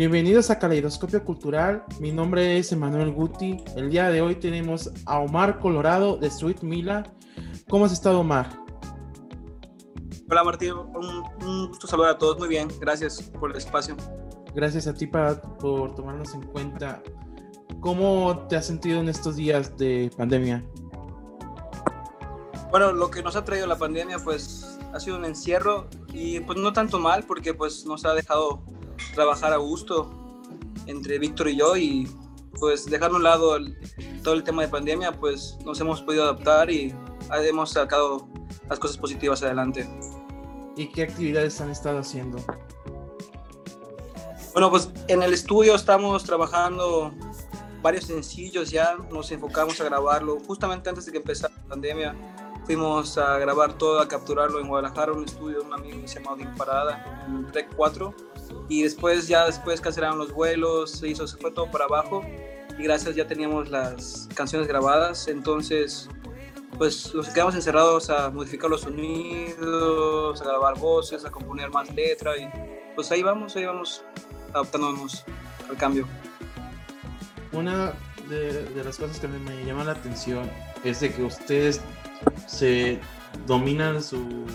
Bienvenidos a Caleidoscopio Cultural. Mi nombre es Emanuel Guti. El día de hoy tenemos a Omar Colorado de Sweet Mila. ¿Cómo has estado, Omar? Hola, Martín. Un, gusto saludar a todos. Muy bien. Gracias por el espacio. Gracias a ti por tomarnos en cuenta. ¿Cómo te has sentido en estos días de pandemia? Bueno, lo que nos ha traído la pandemia, pues, ha sido un encierro y pues no tanto mal porque pues nos ha dejado trabajar a gusto entre Víctor y yo y pues dejar a un lado todo el tema de pandemia, pues nos hemos podido adaptar y hemos sacado las cosas positivas adelante. ¿Y qué actividades han estado haciendo? Bueno, pues en el estudio estamos trabajando varios sencillos ya, nos enfocamos a grabarlo justamente antes de que empezara la pandemia. Fuimos a grabar todo, a capturarlo en Guadalajara, un estudio de un amigo que se llama Odin Parada, en Rec 4 y después ya después cancelaron los vuelos, se hizo, se fue todo para abajo y gracias ya teníamos las canciones grabadas, entonces pues nos quedamos encerrados a modificar los sonidos, a grabar voces, a componer más letra y pues ahí vamos, ahí vamos adaptándonos al cambio. Una de, las cosas que me llama la atención es de que ustedes se dominan su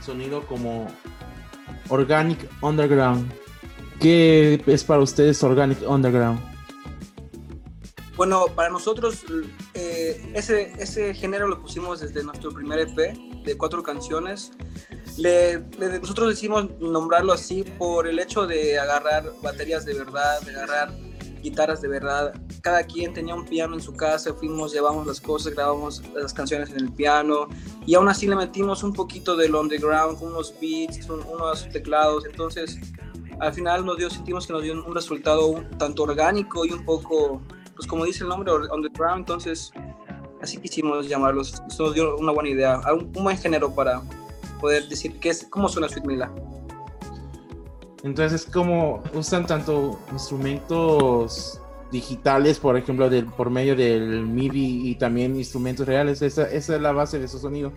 sonido como Organic Underground. ¿Qué es para ustedes Organic Underground? Bueno, para nosotros eh, ese, ese género lo pusimos desde nuestro primer EP de cuatro canciones. nosotros decidimos nombrarlo así por el hecho de agarrar baterías de verdad, de agarrar guitarras de verdad. Cada quien tenía un piano en su casa, fuimos, llevamos las cosas, grabamos las canciones en el piano y aún así le metimos un poquito del underground, unos beats, unos teclados. Entonces, al final nos dio, sentimos que nos dio un resultado tanto orgánico y un poco, pues como dice el nombre, underground. Entonces, así quisimos llamarlos. Eso nos dio una buena idea, un, buen género para poder decir qué es, cómo suena Sweet Mila. Entonces, como usan tanto instrumentos digitales, por ejemplo, por medio del MIDI y también instrumentos reales, esa, es la base de su sonido.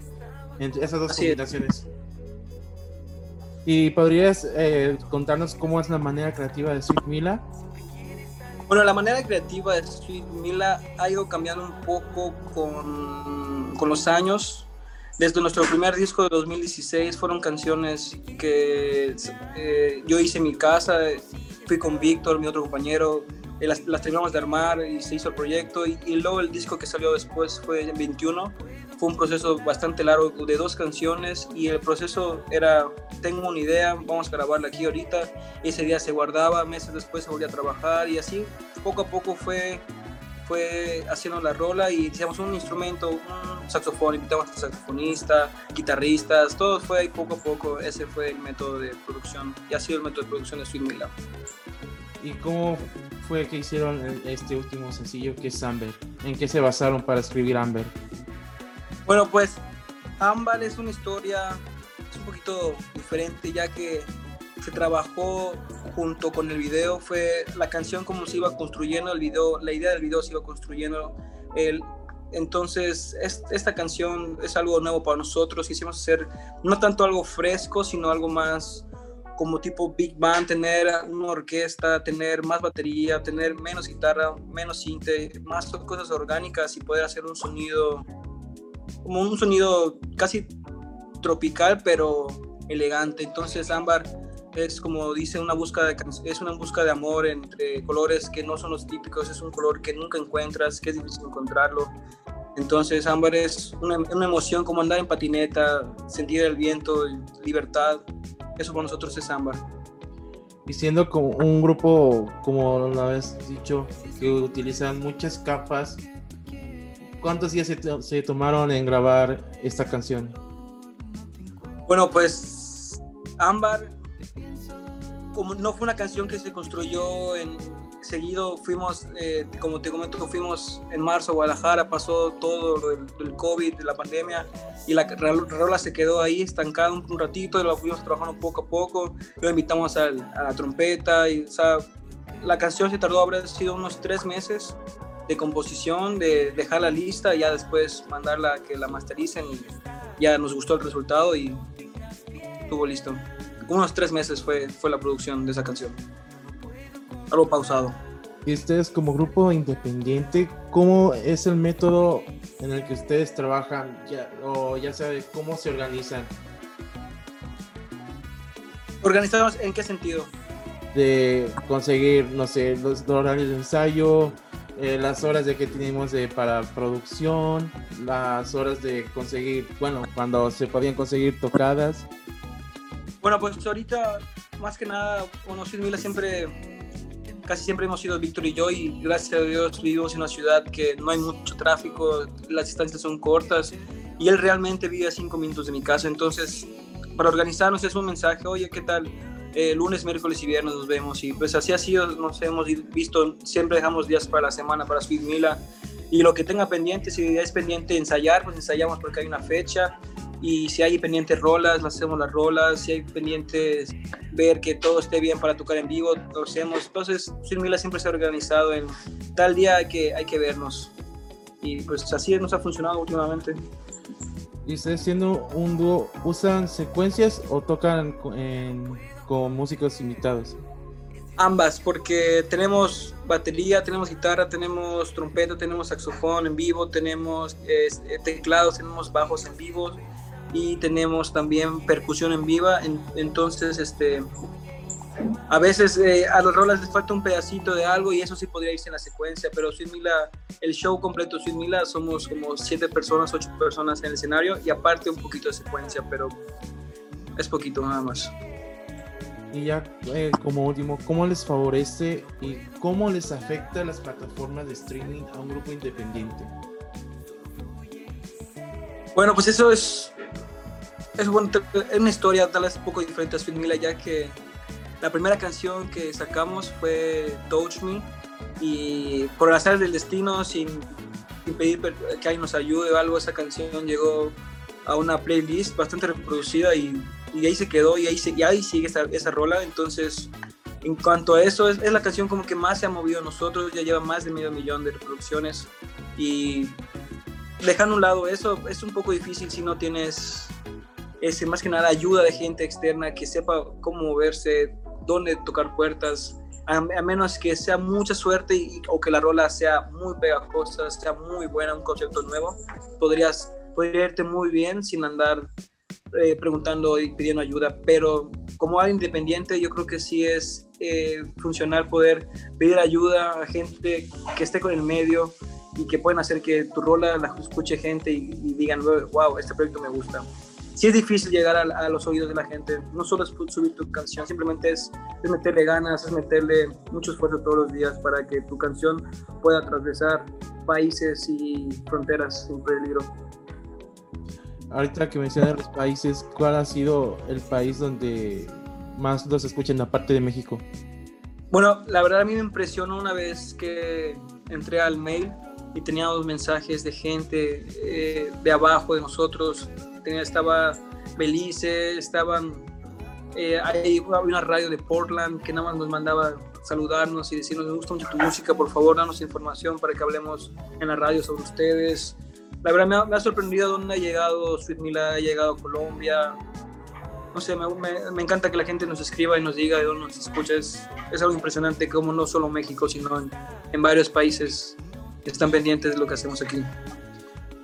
Entre esas dos combinaciones. ¿Y podrías eh, contarnos cómo es la manera creativa de Sweet Mila? Bueno, la manera creativa de Sweet Mila ha ido cambiando un poco con, con los años desde nuestro primer disco de 2016 fueron canciones que eh, yo hice en mi casa, fui con Víctor, mi otro compañero, eh, las, terminamos de armar y se hizo el proyecto. Y, luego el disco que salió después fue en 21. Fue un proceso bastante largo de dos canciones. Y el proceso era, tengo una idea, vamos a grabarla aquí ahorita. Ese día se guardaba, meses después se volvía a trabajar. Y así poco a poco fue fue haciendo la rola. Y hicimos un instrumento, un saxofón, invitamos a saxofonista, guitarristas, todo fue ahí poco a poco, ese fue el método de producción. Y ha sido el método de producción de Sweet Mila. ¿Y cómo fue que hicieron este último sencillo que es Amber? ¿En qué se basaron para escribir Amber? Bueno, pues Amber es una historia un poquito diferente ya que se trabajó junto con el video fue la canción como se iba construyendo el video, la idea del video se iba construyendo. El, entonces, esta canción es algo nuevo para nosotros. Quisimos hacer no tanto algo fresco, sino algo más como tipo big band, tener una orquesta, tener más batería, tener menos guitarra, menos cinte, más cosas orgánicas y poder hacer un sonido, como un sonido casi tropical, pero elegante. Entonces, Ámbar es como dice una búsqueda de, es una búsqueda de amor entre colores que no son los típicos, es un color que nunca encuentras, que es difícil encontrarlo. Entonces ámbar es una, una emoción como andar en patineta, sentir el viento, libertad. Eso para nosotros es ámbar. Y siendo como un grupo, como lo habéis dicho, que utilizan muchas capas, ¿cuántos días se, se tomaron en grabar esta canción? Bueno, pues Ámbar como no fue una canción que se construyó en seguido, fuimos, eh, como te comento, fuimos en marzo a Guadalajara, pasó todo el, el COVID, la pandemia, y la rola se quedó ahí estancada un, ratito, y la fuimos trabajando poco a poco, lo invitamos a, la trompeta, y o sea, la canción se tardó, habrá sido unos tres meses de composición, de dejar la lista, y ya después mandarla a que la mastericen, y ya nos gustó el resultado, y estuvo listo unos tres meses fue, fue la producción de esa canción. Algo pausado. Y ustedes como grupo independiente, ¿cómo es el método en el que ustedes trabajan? Ya, o ya sea, ¿cómo se organizan? ¿Organizados en qué sentido? De conseguir, no sé, los horarios de ensayo, eh, las horas de que tenemos de, para producción, las horas de conseguir, bueno, cuando se podían conseguir tocadas. Bueno, pues ahorita, más que nada, bueno, Mila siempre casi siempre hemos sido Víctor y yo y gracias a Dios vivimos en una ciudad que no hay mucho tráfico, las distancias son cortas y él realmente vive a cinco minutos de mi casa, entonces para organizarnos es un mensaje, oye, ¿qué tal? Eh, lunes, miércoles y viernes nos vemos y pues así ha sido, nos hemos visto, siempre dejamos días para la semana para Sweet Mila. Y lo que tenga pendiente, si es pendiente ensayar, pues ensayamos porque hay una fecha y si hay pendientes rolas, las hacemos las rolas, si hay pendientes ver que todo esté bien para tocar en vivo, lo hacemos. Entonces, Sweet Mila siempre se ha organizado en tal día hay que, hay que vernos. Y pues así nos ha funcionado últimamente. ¿Y ustedes siendo un dúo, usan secuencias o tocan con músicos invitados? Ambas, porque tenemos batería, tenemos guitarra, tenemos trompeta, tenemos saxofón en vivo, tenemos este, teclados, tenemos bajos en vivo y tenemos también percusión en viva. entonces, este, a veces eh, a los rolas les falta un pedacito de algo y eso sí podría irse en la secuencia, pero Sweet Mila, el show completo Sweet Mila, somos como siete personas, ocho personas en el escenario y aparte un poquito de secuencia, pero es poquito nada más. Y ya eh, como último, ¿cómo les favorece y cómo les afecta las plataformas de streaming a un grupo independiente? Bueno, pues eso es, es, una historia tal vez un poco diferente a Mila, ya que la primera canción que sacamos fue Touch Me y por las del destino, sin, sin pedir que alguien nos ayude o algo, esa canción llegó a una playlist bastante reproducida y y ahí se quedó y ahí, se, y ahí sigue esa, esa, rola. Entonces, en cuanto a eso, es, es, la canción como que más se ha movido a nosotros, ya lleva más de medio millón de reproducciones y dejando a un lado eso, es un poco difícil si no tienes ese, más que nada ayuda de gente externa que sepa cómo moverse, dónde tocar puertas, a, menos que sea mucha suerte o que la rola sea muy pegajosa, sea muy buena, un concepto nuevo, podrías, podría irte muy bien sin andar eh, preguntando y pidiendo ayuda, pero como alguien independiente yo creo que sí es eh, funcional poder pedir ayuda a gente que esté con el medio y que pueden hacer que tu rola la escuche gente y, digan, wow, este proyecto me gusta. Sí es difícil llegar a, los oídos de la gente, no solo es subir tu canción, simplemente es, es meterle ganas, es meterle mucho esfuerzo todos los días para que tu canción pueda atravesar países y fronteras sin peligro ahorita que mencionas los países, ¿cuál ha sido el país donde más los escuchan aparte de México? Bueno, la verdad a mí me impresionó una vez que entré al mail y teníamos mensajes de gente eh, de abajo de nosotros. Tenía, estaba Belice, estaban eh, hay una radio de Portland que nada más nos mandaba saludarnos y decirnos, me gusta mucho tu música, por favor, danos información para que hablemos en la radio sobre ustedes la verdad me ha, sorprendido dónde ha llegado Sweet Mila, ha llegado a Colombia. No sé, me, me, encanta que la gente nos escriba y nos diga de dónde nos escucha. Es, es algo impresionante como no solo México, sino en, en varios países están pendientes de lo que hacemos aquí.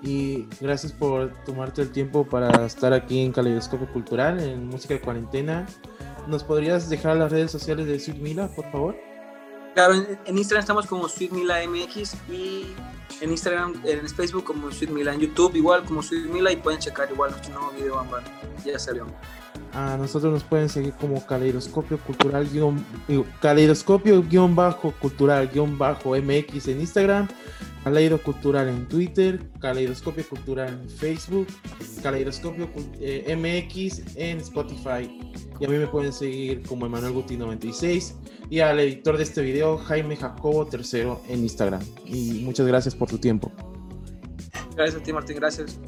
Y gracias por tomarte el tiempo para estar aquí en Caleidoscopio Cultural, en Música de Cuarentena. ¿Nos podrías dejar las redes sociales de Sweet Mila, por favor? Claro, en, Instagram estamos como Sweet Mila MX y en Instagram, en Facebook como Sweet Mila, en YouTube igual como Sweet Mila y pueden checar igual nuestro nuevo video, ya salió. A nosotros nos pueden seguir como Caleidoscopio Cultural, Caleidoscopio guion bajo cultural guion bajo MX en Instagram, Caleido Cultural en Twitter, Caleidoscopio Cultural en Facebook, Caleidoscopio eh, MX en Spotify. Y a mí me pueden seguir como Emanuel Guti 96 y al editor de este video, Jaime Jacobo III en Instagram. Y muchas gracias por tu tiempo. Gracias a ti, Martín. Gracias.